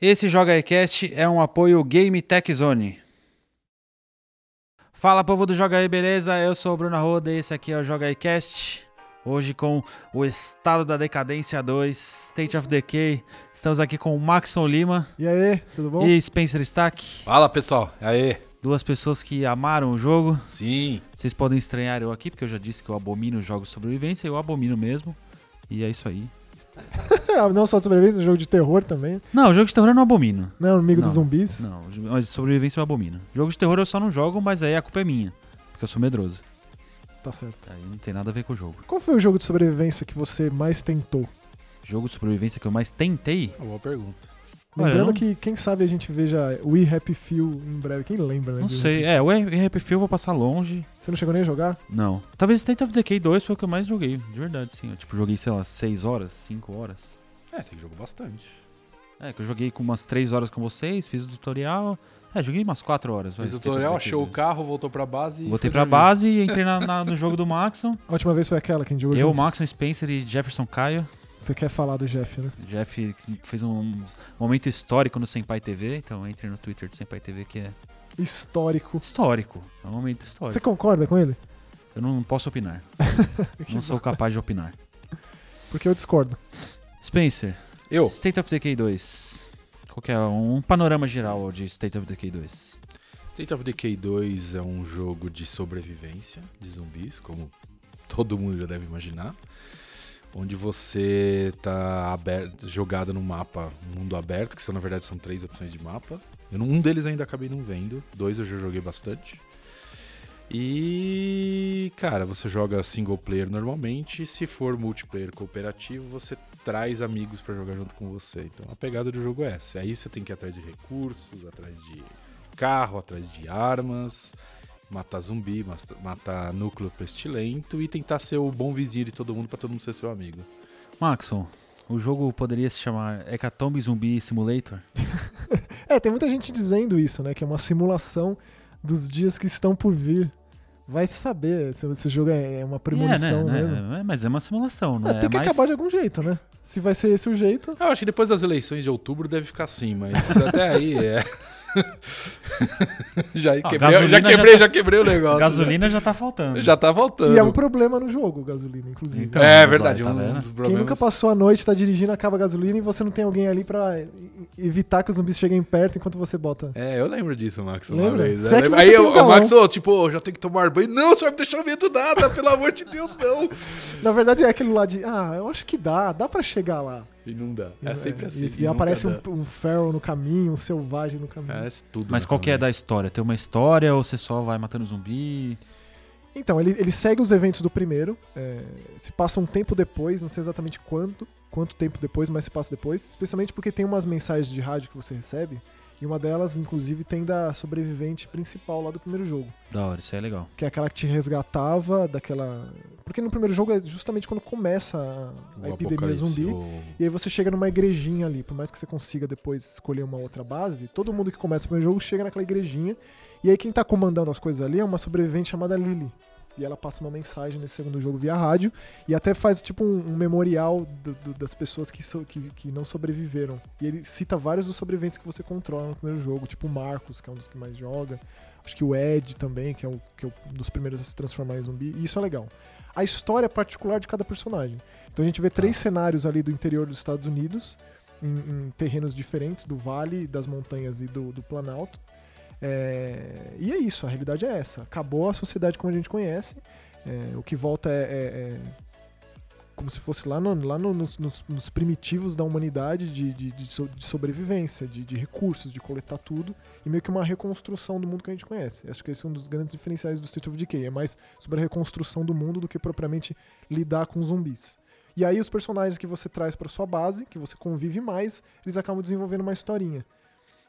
Esse Joga iCast é um apoio Game Tech Zone. Fala povo do Joga aí, beleza? Eu sou o Bruno Arruda e esse aqui é o Joga iCast. Hoje com o Estado da Decadência 2, State of Decay. Estamos aqui com o Maxon Lima E aí, tudo bom? e Spencer Stack. Fala pessoal, aí. Duas pessoas que amaram o jogo. Sim. Vocês podem estranhar eu aqui, porque eu já disse que eu abomino jogos sobrevivência. Eu abomino mesmo. E é isso aí. Ah, não só de sobrevivência, jogo de terror também. Não, jogo de terror eu não abomino. Não, amigo Não. dos zumbis. Não, mas sobrevivência eu abomino. Jogo de terror eu só não jogo, mas aí a culpa é minha. Porque eu sou medroso. Tá certo. Aí não tem nada a ver com o jogo. Qual foi o jogo de sobrevivência que você mais tentou? Jogo de sobrevivência que eu mais tentei. Boa pergunta. Lembrando que, quem sabe, a gente veja We Happy Few em breve. Quem lembra, né? Não We sei. Happy É, o RP Field eu vou passar longe. Você não chegou nem a jogar? Não. Talvez State of Decay 2 foi o que eu mais joguei. De verdade, sim. Eu, tipo, joguei, sei lá, 6 horas, 5 horas. É, tem jogo bastante. É, que eu joguei com umas 3 horas com vocês, fiz o tutorial. É, joguei umas 4 horas. Fez o tutorial, achou o 2. carro, voltou pra base e. Voltei pra dormir. base e entrei na- na- no jogo do Maxon. A última vez foi aquela que a gente jogou Eu, junto. Maxon, Spencer e Jefferson Caio. Você quer falar do Jeff, né? Jeff fez um momento histórico no Senpai TV, então entre no Twitter do Senpai TV que é Histórico. histórico. É um momento histórico. Você concorda com ele? Eu não posso opinar. não sou capaz de opinar. Porque eu discordo. Spencer, Eu. State of Decay 2. Qual que é um panorama geral de State of Decay 2? State of Decay 2 é um jogo de sobrevivência de zumbis, como todo mundo já deve imaginar. Onde você tá aberto, jogado num mapa, mundo aberto, que são, na verdade são três opções de mapa. Não- um deles ainda acabei não vendo, dois eu já joguei bastante. E, cara, você joga single player normalmente, se for multiplayer cooperativo, você traz amigos pra jogar junto com você. Então a pegada do jogo é essa. Aí você tem que ir atrás de recursos, atrás de carro, atrás de armas, matar zumbi, mas- matar núcleo pestilento e tentar ser o bom vizinho de todo mundo pra todo mundo ser seu amigo. Maxon, o jogo poderia se chamar Hecatombe Zumbi Simulator? É, tem muita gente dizendo isso, né? Que é uma simulação dos dias que estão por vir. Vai se saber se esse jogo é uma premonição é, né, mesmo. né? É, Mas é uma simulação, não Ah, é? tem que mais... acabar de algum jeito, né? Se vai ser esse o jeito. Eu acho que depois das eleições de outubro deve ficar assim, mas até aí é. já, Ah, quebrei, já já quebrei, tá- já quebrei o negócio. Gasolina já tá faltando. Já, já tá voltando. E é um problema no jogo, gasolina, inclusive. Então, é verdade, tá um vendo? dos Quem problemas. nunca passou a noite, tá dirigindo, acaba a gasolina e você não tem alguém ali pra evitar que os zumbis cheguem perto enquanto você bota. É, eu lembro disso, Max, uma Lembra? vez. É Eu Aí tem o, Max, ô, tipo, ô, já tem que tomar banho. Não, você vai me deixar no meio do nada, pelo amor de Deus, não. Na verdade é aquele lá de, ah, eu acho que dá, dá pra chegar lá. E não dá. É sempre assim. E, e nunca aparece um, um feral no caminho, um selvagem no caminho. Parece tudo. Mas qual que é da história? Tem uma história ou você só vai matando zumbi? Então, ele, ele segue os eventos do primeiro. é, se passa um tempo depois, não sei exatamente quanto, quanto tempo depois, mas se passa depois. Especialmente porque tem umas mensagens de rádio que você recebe. E uma delas, inclusive, tem da sobrevivente principal lá do primeiro jogo. Da hora, isso aí é legal. Que é aquela que te resgatava daquela. Porque no primeiro jogo é justamente quando começa a, epidemia zumbi. E aí você chega numa igrejinha ali, por mais que você consiga depois escolher uma outra base, todo mundo que começa o primeiro jogo chega naquela igrejinha. E aí quem tá comandando as coisas ali é uma sobrevivente chamada Lily. E ela passa uma mensagem nesse segundo jogo via rádio e até faz tipo um, um memorial do- do- das pessoas que, so- que, que não sobreviveram. E ele cita vários dos sobreviventes que você controla no primeiro jogo, tipo o Marcos, que é um dos que mais joga. Acho que o Ed também, que é, o, que é um dos primeiros a se transformar em zumbi. E isso é legal. A história particular de cada personagem. Então a gente vê três cenários ali do interior dos Estados Unidos, em, em terrenos diferentes, do vale, das montanhas e do, do planalto. É, e é isso, a realidade é essa. Acabou a sociedade como a gente conhece. É, o que volta é, é- é como se fosse lá, no- lá no- nos, nos- primitivos da humanidade de, de- de sobrevivência, de, de recursos, de coletar tudo, e meio que uma reconstrução do mundo que a gente conhece. Acho que esse é um dos grandes diferenciais do State of Decay. É mais sobre a reconstrução do mundo do que propriamente lidar com zumbis. E aí os personagens que você traz para sua base, que você convive mais, eles acabam desenvolvendo uma historinha.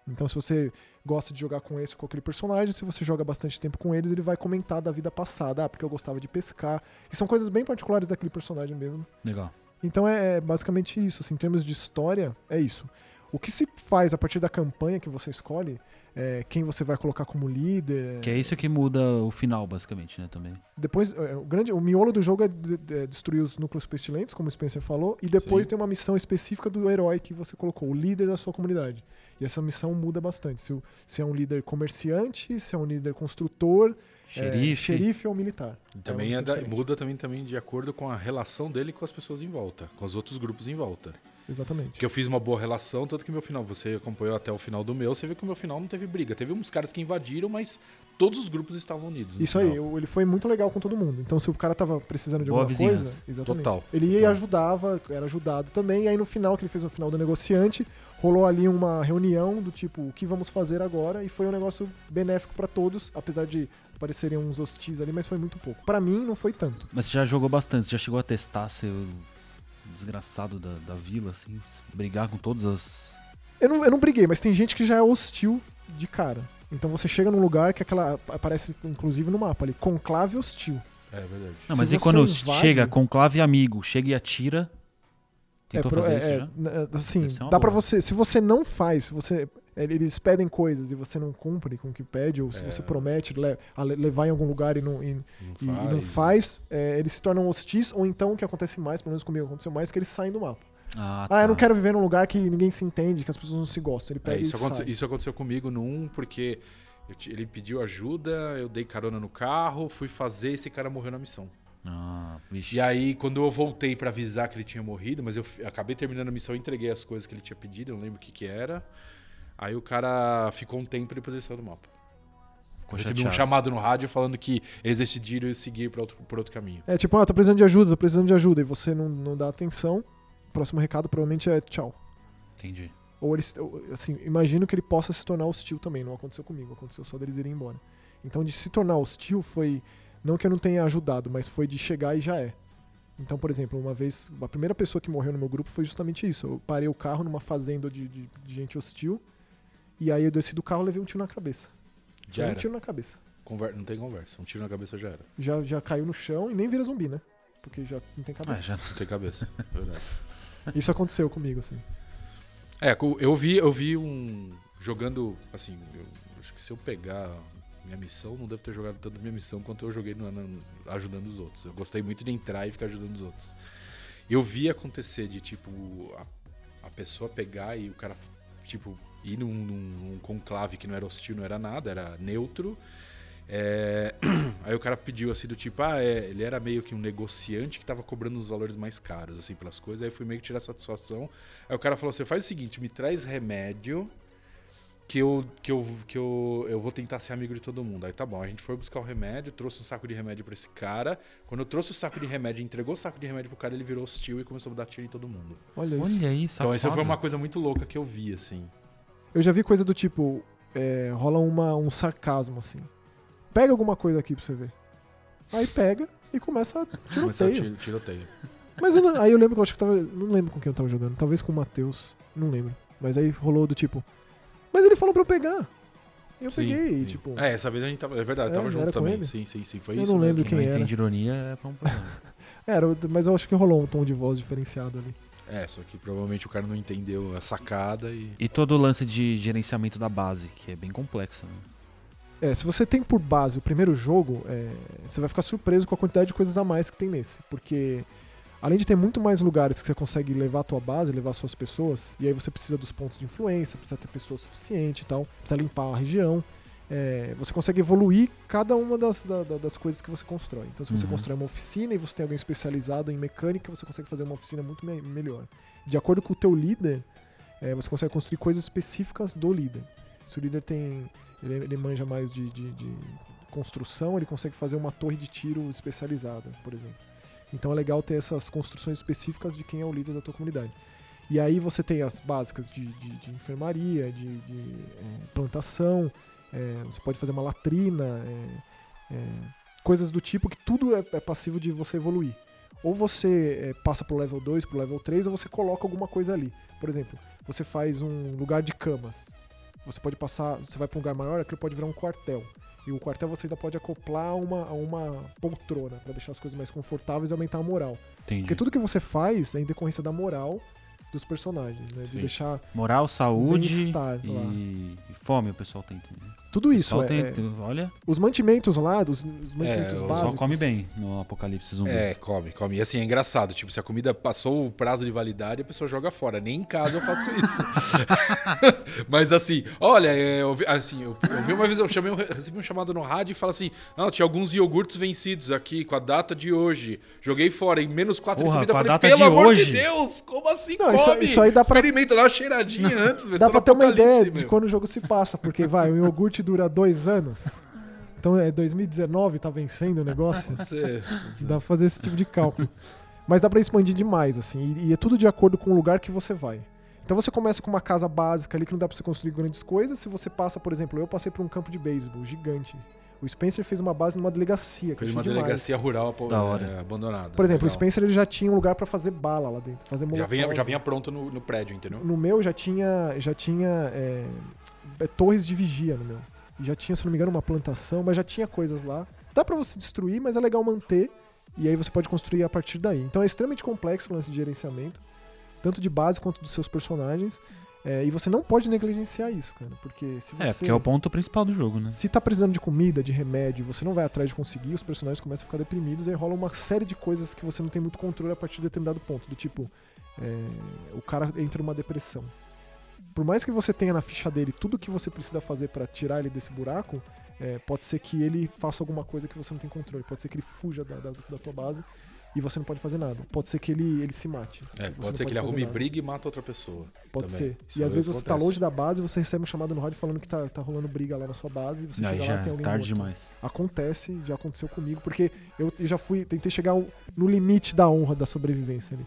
Então, se você gosta de jogar com esse ou com aquele personagem, se você joga bastante tempo com eles, ele vai comentar da vida passada, ah, porque eu gostava de pescar. E são coisas bem particulares daquele personagem mesmo. Legal. Então é basicamente isso, assim, em termos de história, é isso. O que se faz a partir da campanha que você escolhe, é, quem você vai colocar como líder. Que é isso que muda o final, basicamente, né? Também. Depois, é, o, grande, o miolo do jogo é, de- de- destruir os núcleos pestilentes, como o Spencer falou, e depois Sim. tem uma missão específica do herói que você colocou, o líder da sua comunidade. E essa missão muda bastante. Se, se é um líder comerciante, se é um líder construtor, é, Xerife. xerife ou militar. E também É é da- muda também, também de acordo com a relação dele com as pessoas em volta, com os outros grupos em volta. Exatamente. Porque eu fiz uma boa relação, tanto que meu final, você acompanhou até o final do meu, você viu que o meu final não teve briga. Teve uns caras que invadiram, mas todos os grupos estavam unidos. no Isso aí, o- ele foi muito legal com todo mundo. Então, se o cara tava precisando de Boa alguma vizinhança. coisa, exatamente. Total, Ele ia e ajudava, era ajudado também. E aí, no final, que ele fez o final do negociante, rolou ali uma reunião do tipo, o que vamos fazer agora? E foi um negócio benéfico pra todos, apesar de parecerem uns hostis ali, mas foi muito pouco. Pra mim, não foi tanto. Mas você já jogou bastante, você já chegou a testar ser o desgraçado da, da vila, assim, brigar com todas as. Eu não, eu não briguei, mas tem gente que já é hostil de cara. Então você chega num lugar que aquela aparece inclusive no mapa ali, conclave hostil. É verdade. Não, Se mas e quando invade- chega conclave amigo, chega e atira. Tentou pro- fazer é, isso é, já? assim, dá pra boa. você, se você não faz, se você eles pedem coisas e você não cumpre com o que pede, ou se É. você promete le- levar em algum lugar e não, e, Não e- e não faz, é, eles se tornam hostis, ou então o que acontece mais, pelo menos comigo aconteceu mais, que eles saem do mapa. Ah, Ah, eu não tá. quero viver num lugar que ninguém se entende, que as pessoas não se gostam. Ele É, isso, e aconteceu, sai. isso aconteceu comigo 1, porque ele pediu ajuda, eu dei carona no carro, fui fazer esse cara morreu na missão. Ah. E aí, quando eu voltei pra avisar que ele tinha morrido, mas eu acabei terminando a missão, entreguei as coisas que ele tinha pedido, eu não lembro o que que era. Aí o cara ficou um tempo e depois ele saiu do mapa. Ficou Eu recebi um chamado no rádio falando que eles decidiram seguir pra outro, por outro caminho. É tipo, ah, tô precisando de ajuda, tô precisando de ajuda, e você não, não dá atenção, o próximo recado provavelmente é tchau. Entendi. Ou eles, assim, imagino que ele possa se tornar hostil também. Não aconteceu comigo, aconteceu só deles irem embora. Então, de se tornar hostil foi. Não que eu não tenha ajudado, mas foi de chegar e já é. Então, por exemplo, uma vez, a primeira pessoa que morreu no meu grupo foi justamente isso. Eu parei o carro numa fazenda de, de- de gente hostil. E aí eu desci do carro e levei um tiro na cabeça. Já Foi um era. tiro na cabeça. Conver- Não tem conversa. Um tiro na cabeça já era. Já, já caiu no chão e nem vira zumbi, né? Porque já não tem Ah, cabeça. já... Não tem cabeça. Verdade. Isso aconteceu comigo, assim. É, eu vi, eu vi um. Jogando. Assim, eu acho que se eu pegar minha missão, não devo ter jogado tanto minha missão quanto eu joguei no, no- ajudando os outros. Eu gostei muito de entrar e ficar ajudando os outros. Eu vi acontecer de, tipo, a, a pessoa pegar e o cara, tipo, ir num, num- num conclave que não era hostil, não era nada, era neutro. É, Aí o cara pediu assim do tipo, ah, é, ele era meio que um negociante que tava cobrando uns valores mais caros, assim, pelas coisas. Aí eu fui meio que tirar satisfação. Aí o cara falou assim: faz o seguinte, me traz remédio que eu, que eu, que eu, eu vou tentar ser amigo de todo mundo. Aí tá bom, a gente foi buscar o remédio, trouxe um saco de remédio pra esse cara. Quando eu trouxe o saco de remédio, entregou o saco de remédio pro cara, ele virou hostil e começou a dar tiro em todo mundo. Olha isso. Olha aí, Então essa foi uma coisa muito louca que eu vi, assim. Eu já vi coisa do tipo, é, rola uma, um sarcasmo, assim. Pega alguma coisa aqui pra você ver. Aí pega e começa a Começou a tiroteio. tiro, tiroteio. Mas eu não- aí eu lembro que eu acho que tava. Não lembro com quem eu tava jogando. Talvez com o Matheus. Não lembro. Mas aí rolou do tipo. Mas ele falou pra eu pegar. E eu Sim, peguei, sim. tipo. É, essa vez a gente tava. É verdade, É, tava junto também. ele? Sim, sim, sim. Foi Eu isso não mesmo. lembro Quem quem não era. entende ironia é pra um problema. Era, mas eu acho que rolou um tom de voz diferenciado ali. É, só que provavelmente o cara não entendeu a sacada e. e todo o lance de gerenciamento da base, que é bem complexo. Né? É, se você tem por base o primeiro jogo, é, você vai ficar surpreso com a quantidade de coisas a mais que tem nesse. Porque além de ter muito mais lugares que você consegue levar a tua base, levar suas pessoas, e aí você precisa dos pontos de influência, precisa ter pessoas suficiente e tal, precisa limpar a região. É, você consegue evoluir cada uma das, da- da- das coisas que você constrói. Então, se você Uhum. constrói uma oficina e você tem alguém especializado em mecânica, você consegue fazer uma oficina muito me- melhor. De acordo com o teu líder, é, você consegue construir coisas específicas do líder. Se o líder tem ele, ele manja mais de, de- de construção, ele consegue fazer uma torre de tiro especializada, por exemplo. Então é legal ter essas construções específicas de quem é o líder da tua comunidade. E aí você tem as básicas de, de- de enfermaria, de, de, é, plantação, é, você pode fazer uma latrina, é, é, coisas do tipo que tudo é, é passivo de você evoluir. Ou você é, passa pro level 2, pro level 3, ou você coloca alguma coisa ali. Por exemplo, você faz um lugar de camas. Você pode passar, você vai para um lugar maior, aquilo pode virar um quartel. E o quartel você ainda pode acoplar uma, a uma poltrona para deixar as coisas mais confortáveis e aumentar a moral. Entendi. Porque tudo que você faz é em decorrência da moral dos personagens, né? De Sim. deixar Moral, saúde e... e fome o pessoal tem também. Tudo O isso. É, tem, é- olha, os mantimentos lá, os, os mantimentos o o básicos. pessoal come bem no apocalipse zumbi. É, come, come. E assim, é engraçado. Tipo, se a comida passou o prazo de validade, a pessoa joga fora. Nem em casa eu faço isso. Mas assim, olha, é, eu assim, eu, eu vi uma vez, eu chamei, um- recebi um chamado no rádio e fala assim: não, tinha alguns iogurtes vencidos aqui com a data de hoje. Joguei fora em menos 4 Porra, de comida. com falei, data pelo de amor hoje? de Deus, como assim Não, isso- come? isso aí dá pra- Experimenta, dá uma cheiradinha antes. Dá tá pra ter uma ideia apocalipse, de meu. quando o jogo se passa, porque vai, o iogurte dura dois anos. Então é 2019, tá vencendo o negócio. Pode ser. Dá pra fazer esse tipo de cálculo. Mas dá pra expandir demais, assim, e, e é tudo de acordo com o lugar que você vai. Então você começa com uma casa básica ali que não dá pra você construir grandes coisas. Se você passa, por exemplo, eu passei por um campo de beisebol gigante. O Spencer fez uma base numa delegacia, que Fez eu uma demais. delegacia rural Da hora. é, abandonada. Por exemplo, o Legal. Spencer ele já tinha um lugar pra fazer bala lá dentro, fazer Já vinha, já vinha pronto no, no prédio, entendeu? No meu já tinha, já tinha é, é, torres de vigia no meu. E Já tinha, se não me engano, uma plantação, mas já tinha coisas lá. Dá pra você destruir, mas é legal manter. E aí você pode construir a partir daí. Então é extremamente complexo o lance de gerenciamento, tanto de base quanto dos seus personagens. É, e você não pode negligenciar isso, cara. Porque se você. É, porque é o ponto principal do jogo, né? Se tá precisando de comida, de remédio, você não vai atrás de conseguir, os personagens começam a ficar deprimidos e aí rola uma série de coisas que você não tem muito controle a partir de determinado ponto. Do tipo, é, o cara entra numa depressão. Por mais que você tenha na ficha dele tudo que você precisa fazer pra tirar ele desse buraco, é, pode ser que ele faça alguma coisa que você não tem controle. Pode ser que ele fuja da, da, da tua base e você não pode fazer nada. Pode ser que ele, ele se mate. É, pode ser que ele arrume nada. briga e mata outra pessoa. Pode também. ser. Isso e às vezes vezes você tá acontece. longe da base e você recebe um chamado no rádio falando que tá, tá rolando briga lá na sua base e você Aí chega já lá e tem é alguém tarde morto. demais. Acontece, já aconteceu comigo, porque eu já fui, tentei chegar no limite da honra da sobrevivência ali.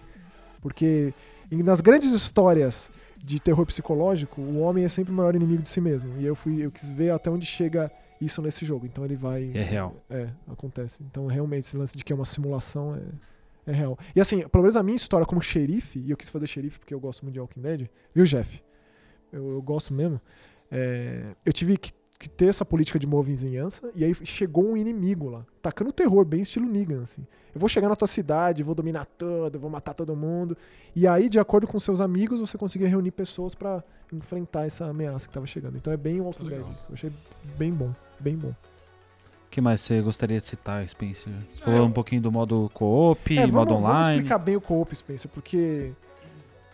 Porque em- nas grandes histórias de terror psicológico, o homem é sempre o maior inimigo de si mesmo. E eu fui, eu quis ver até onde chega isso nesse jogo. Então ele vai. É real. É, acontece. Então realmente esse lance de que é uma simulação é, é real. E assim, pelo menos a minha história como xerife, e eu quis fazer xerife porque eu gosto muito de Walking Dead, viu, Jeff? Eu, eu gosto mesmo. É, eu tive que, que ter essa política de boa vizinhança, e aí chegou um inimigo lá, tacando terror, bem estilo Negan, assim. Eu vou chegar na tua cidade, vou dominar tudo, vou matar todo mundo. E aí, de acordo com seus amigos, você conseguia reunir pessoas pra enfrentar essa ameaça que tava chegando. Então é bem Walking Legal. Dead isso. Eu achei bem bom, bem bom. O que mais você gostaria de citar, Spencer? Você É, falou eu- um pouquinho do modo co-op, É, modo vamos, vamos online. explicar bem o co-op, Spencer, porque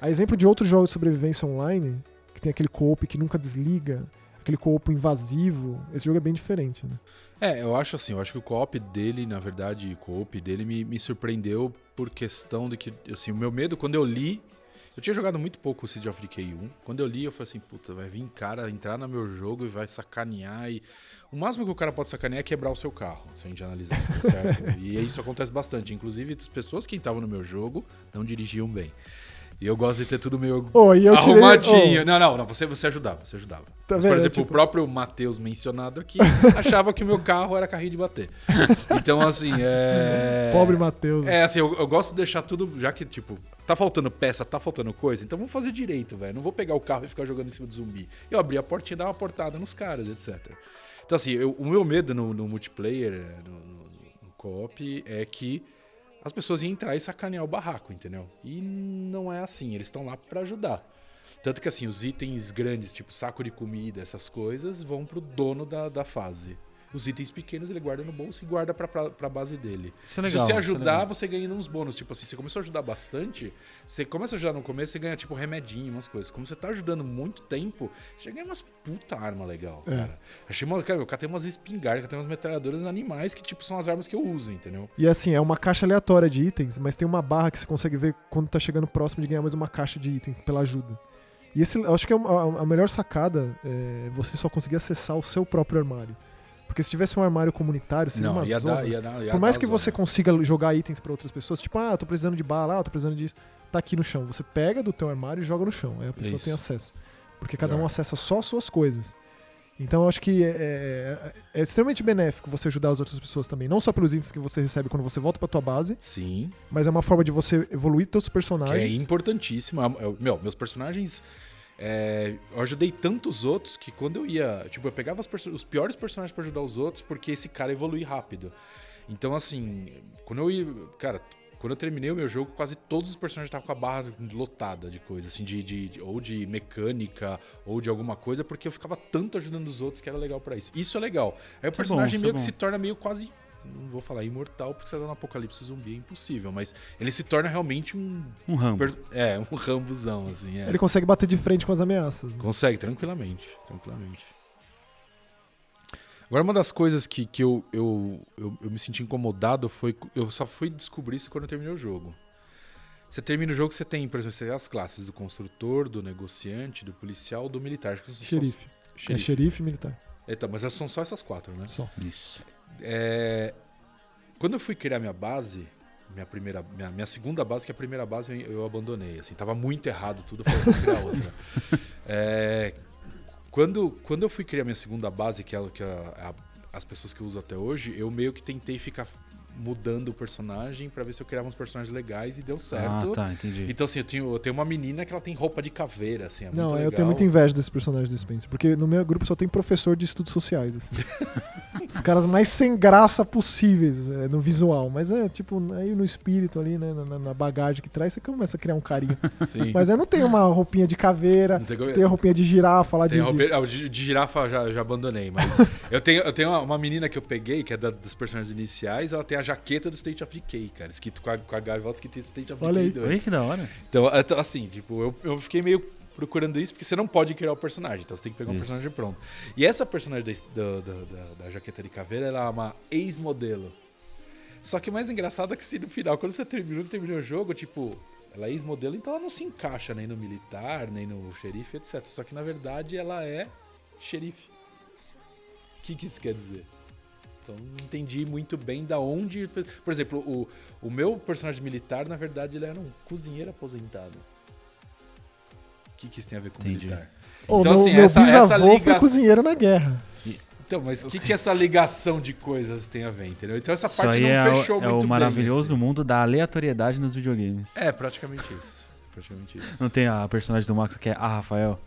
a exemplo de outros jogos de sobrevivência online, que tem aquele co-op que nunca desliga, aquele co-op invasivo, esse jogo é bem diferente, né? É, eu acho assim, eu acho que o co-op dele, na verdade, o co-op dele me, me surpreendeu por questão de que, assim, o meu medo, quando eu li, eu tinha jogado muito pouco o City of Decay 1, quando eu li eu falei assim, puta, vai vir cara entrar no meu jogo e vai sacanear e... O máximo que o cara pode sacanear é quebrar o seu carro, se a gente analisar, certo? e isso acontece bastante, inclusive as pessoas que estavam no meu jogo não dirigiam bem. E eu gosto de ter tudo meio Oh, eu tirei- arrumadinho. oh, Não, não, não, você, você ajudava, você ajudava. Tá Mas, por exemplo, Tipo- o próprio Matheus mencionado aqui achava que o meu carro era carrinho de bater. Então, assim, é. Pobre Matheus. É, assim, eu, eu gosto de deixar tudo, já que, tipo, tá faltando peça, tá faltando coisa, então vamos fazer direito, velho. Não vou pegar o carro e ficar jogando em cima do zumbi. Eu abri a portinha e dar uma portada nos caras, etc. Então, assim, eu- o meu medo no, no multiplayer, é, no, no, no co-op, é que as pessoas iam entrar e sacanear o barraco, entendeu? E não é assim, eles estão lá pra ajudar. Tanto que, assim, os itens grandes, tipo saco de comida, essas coisas, vão pro dono da, da fase. Os itens pequenos ele guarda no bolso e guarda pra, pra, pra base dele. Isso é legal. Se você isso é ajudar, legal. você ganha uns bônus. Tipo assim, você começou a ajudar bastante, você começa a ajudar no começo, você ganha tipo remedinho, umas coisas. Como você tá ajudando muito tempo, você já ganha umas puta arma legal, É. cara. Achei uma, cara, eu catei umas espingardas, catei umas metralhadoras animais que tipo são as armas que eu uso, entendeu? E assim, é uma caixa aleatória de itens, mas tem uma barra que você consegue ver quando tá chegando próximo de ganhar mais uma caixa de itens pela ajuda. E esse, eu acho que é a melhor sacada é você só conseguir acessar o seu próprio armário. Porque se tivesse um armário comunitário, seria uma ia zona. dar, ia dar, ia Por mais que zona. você consiga jogar itens pra outras pessoas, tipo, ah, tô precisando de bala, ah, tô precisando disso, tá aqui no chão. Você pega do teu armário e joga no chão. Aí a pessoa Isso. tem acesso. Porque cada um acessa só as suas coisas. Então eu acho que é, é- é extremamente benéfico você ajudar as outras pessoas também. Não só pelos itens que você recebe quando você volta pra tua base, Sim, mas é uma forma de você evoluir teus que é personagens. importantíssimo. Eu- Meu, meus personagens. É, eu ajudei tantos outros que quando eu ia. Tipo, eu pegava os piores personagens pra ajudar os outros porque esse cara evolui rápido. Então, assim, quando eu ia. Cara, Quando eu terminei o meu jogo, quase todos os personagens estavam com a barra lotada de coisa, assim, de, de- de- ou de mecânica, ou de alguma coisa, porque eu ficava tanto ajudando os outros que era legal pra isso. Isso é legal. Aí o bom, personagem é meio que bom. se torna meio quase. Não vou falar imortal, porque você tá no apocalipse zumbi é impossível, mas ele se torna realmente um. Um Rambo. per- É, um rambuzão, assim. É. Ele consegue bater de frente com as ameaças. né? Consegue, tranquilamente. Tranquilamente. Agora, uma das coisas que, que eu, eu, eu, eu me senti incomodado foi. Eu só fui descobrir isso quando eu terminei o jogo. Você termina o jogo, você tem, por exemplo, você tem as classes do construtor, do negociante, do policial, do militar. Acho que são só- Xerife. É xerife militar. Então, mas são só essas quatro, né? Só. Isso. É, Quando eu fui criar minha base, minha primeira, minha, minha segunda base, que a primeira base eu, eu abandonei, assim, tava muito errado tudo, eu falei, criar outra. É, Quando, quando eu fui criar minha segunda base, que é, o que a- a- as pessoas que eu uso até hoje, eu meio que tentei ficar mudando o personagem pra ver se eu criava uns personagens legais e deu certo. Ah, tá, entendi. Então, assim, eu tenho, eu tenho uma menina que ela tem roupa de caveira, assim, é Não, muito eu tenho muita inveja desse personagem do Spencer, porque no meu grupo só tem professor de estudos sociais, assim. Os caras mais sem graça possíveis é, no visual, mas é tipo, aí no espírito ali, né, na, na bagagem que traz, você começa a criar um carinho. Sim. Mas eu não tenho uma roupinha de caveira, Não tem você como- tem a roupinha de girafa lá de... Tem de- roupa- ah, de, de girafa eu já, já abandonei, mas eu tenho, eu tenho uma, uma menina que eu peguei, que é da- dos personagens iniciais, ela tem a jaqueta do State of Decay, cara, escrito com a, com a gaivota escrito State of Olha Decay aí. 2. Olha que da hora. Então, então, assim, tipo, eu, eu fiquei meio procurando isso, porque você não pode criar o personagem, então você tem que pegar um Isso. personagem pronto. E essa personagem da, da, da- da- da jaqueta de caveira, ela é uma ex-modelo. Só que o mais engraçado é que se no final, quando você terminou, terminou o jogo, tipo, ela é ex-modelo, então ela não se encaixa nem no militar, nem no xerife, etc. Só que na verdade ela é xerife. O que, que isso quer dizer? Então não entendi muito bem da onde. Por exemplo, o, o meu personagem militar, na verdade, ele era um cozinheiro aposentado. O que, que isso tem a ver com Entendi. militar? Então, meu, assim, meu essa- essa bisavô foi ligação- cozinheiro na guerra. Então, mas o que, que essa ligação de coisas tem a ver, entendeu? Então essa parte não é, fechou o, é muito o bem, maravilhoso assim. mundo da aleatoriedade nos videogames. É, praticamente isso. Praticamente isso. Não tem a personagem do Max que é a Rafael?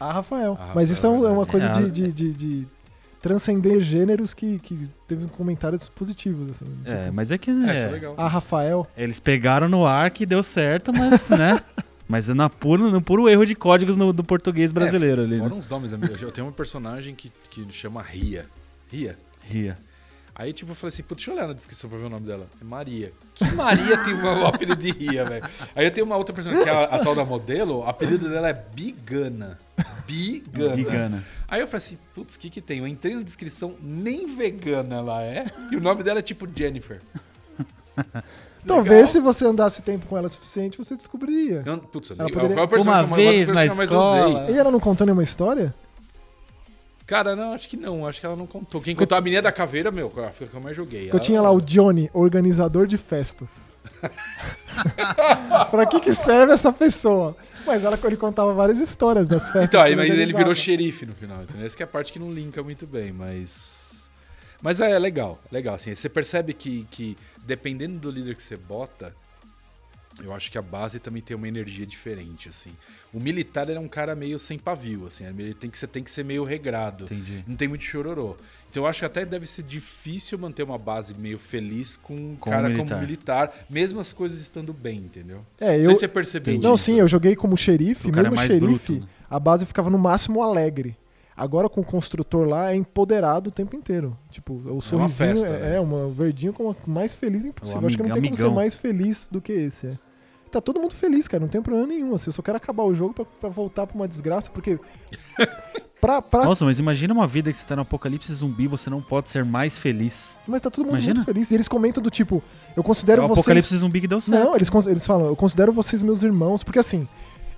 Ah, Rafael. Ah, Mas isso é, Rafael, um- é uma coisa É, de, de, de- de transcender gêneros que, que teve comentários positivos, assim. É, Tipo, mas é que É, né, é legal. Ah, Rafael. eles pegaram no ar que deu certo, mas, né? Mas é na puro, no puro erro de códigos no, do português brasileiro ali. Fora Né? uns nomes, amigo. eu tenho um personagem que, que chama Ria. Ria? Ria. Aí, tipo, eu falei assim, putz, deixa eu olhar na descrição pra ver o nome dela. É Maria. Que Maria tem o apelido de Ria, velho? Aí eu tenho uma outra personagem, que é a, a tal da modelo, o apelido dela é Bigana. Bigana. Gigana. Aí eu falei assim, putz, o que que tem? Eu entrei na descrição, nem vegana ela é, e o nome dela é tipo Jennifer. Talvez se você andasse tempo com ela o suficiente, você descobriria. Eu, putz, Ela poderia- qual é o personagem Uma vez na escola. E ela não contou nenhuma história? Cara, não, acho que não. Acho que ela não contou. Quem contou a menina da caveira, meu, foi a que eu mais joguei. Eu Ela- tinha lá o Johnny, organizador de festas. pra que que serve essa pessoa? Mas ela, ele contava várias histórias das festas. Então, aí mas ele virou xerife no final, entendeu? Essa que é a parte que não linka muito bem, mas. Mas é legal, legal. Assim, você percebe que, que dependendo do líder que você bota, eu acho que a base também tem uma energia diferente, assim. O militar ele é um cara meio sem pavio, assim. Ele tem que, você tem que ser meio regrado. Entendi. Não tem muito chororô. Então eu acho que até deve ser difícil manter uma base meio feliz com um Com cara militar. como militar, mesmo as coisas estando bem, entendeu? É, Não eu... sei se você percebeu. Não, isso. sim, eu joguei como xerife, O mesmo é mais xerife, bruto, né? a base ficava no máximo alegre. Agora com o construtor lá é empoderado o tempo inteiro. Tipo, o sorrisinho festa, é, né? é uma verdinho como a mais feliz impossível. Acho que não tem como ser amigão. mais feliz do que esse. É. Tá todo mundo feliz, cara, não tem problema nenhum. Assim, eu só quero acabar o jogo pra, pra voltar pra uma desgraça, porque. pra, pra- Nossa, mas imagina uma vida que você tá no apocalipse zumbi, você não pode ser mais feliz. Mas tá todo mundo Imagina. muito feliz. E eles comentam do tipo, eu É considero o vocês. apocalipse zumbi que deu certo. Não, eles, eles falam, eu considero vocês meus irmãos, porque assim.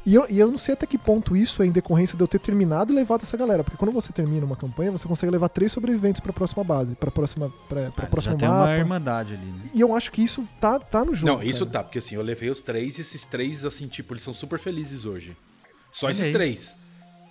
E eu, e eu não sei até que ponto isso é em decorrência de eu ter terminado e levado essa galera. Porque quando você termina uma campanha, você consegue levar três sobreviventes pra próxima base, pra próxima, pra, pra Ah, próximo já tem mapa. uma irmandade ali, né? E eu acho que isso tá, tá no jogo. Não, isso cara. tá, porque assim, eu levei os três e esses três, assim, tipo, eles são super felizes hoje. Só esses três.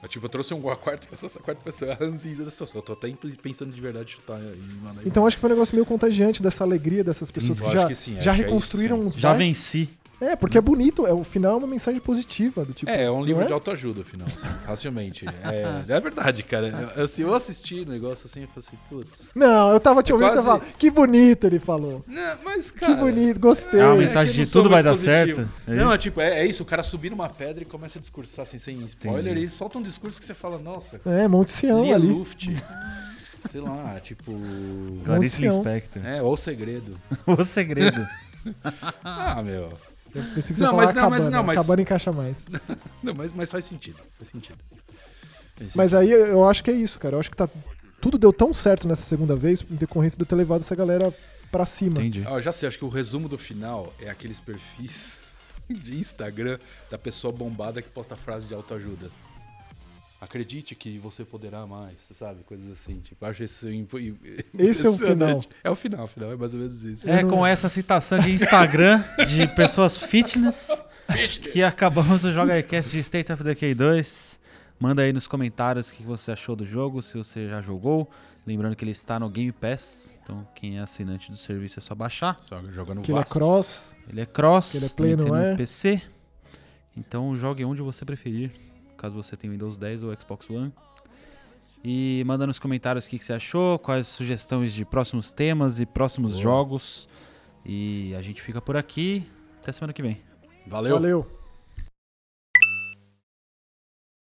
Eu, tipo, eu trouxe um, a quarta pessoa, essa quarta pessoa é a ranzinza da situação. Eu tô até pensando de verdade em chutar mandar Então acho que foi um negócio meio contagiante dessa alegria dessas pessoas que já, que sim, já acho que é reconstruíram isso, uns Já bairros. venci. É, porque é bonito, é, o final é uma mensagem positiva, do tipo. É, é um livro é? de autoajuda, afinal, assim, facilmente. É, é verdade, cara. Eu, assim, eu assisti o negócio assim e falei assim, putz. Não, eu tava te É ouvindo e você quase- falar, que bonito ele falou. Não, mas, cara. que bonito, gostei. É uma É mensagem que eu de tudo vai dar positivo. certo. É não, é tipo, é, é isso, o cara subir numa pedra e começa a discursar assim, sem spoiler, Entendi. e solta um discurso que você fala, nossa, É, Monte Sião Lia ali. Luft. Sei lá, tipo. Clarice. Lispector. É, ou segredo. O segredo. Ah, meu. Eu pensei que você Não, mas falar não, mas não, mas- Cabana encaixa mais. Não, mas, mas faz sentido. Faz sentido. Faz Mas sentido. aí eu acho que é isso, cara. Eu acho que tá, tudo deu tão certo nessa segunda vez, em decorrência de eu ter levado essa galera pra cima. Entendi. Ah, eu já sei, acho que o resumo do final é aqueles perfis de Instagram da pessoa bombada que posta frase de autoajuda. Acredite que você poderá mais, sabe? Coisas assim. Tipo, acho isso impo- Esse é o impressionante. É o final, o final é mais ou menos isso. É com essa citação de Instagram de pessoas fitness que acabamos o Joga Cast de State of Decay 2. Manda aí nos comentários o que você achou do jogo, se você já jogou. Lembrando que ele está no Game Pass, então quem é assinante do serviço é só baixar. Só joga no Que ele é Vasco. cross. Ele é cross, Que ele é play no no ar. PC. Então jogue onde você preferir, caso você tenha Windows 10 ou Xbox One. E manda nos comentários o que que você achou, quais sugestões de próximos temas e próximos Boa. jogos. E a gente fica por aqui. Até semana que vem. Valeu. Valeu.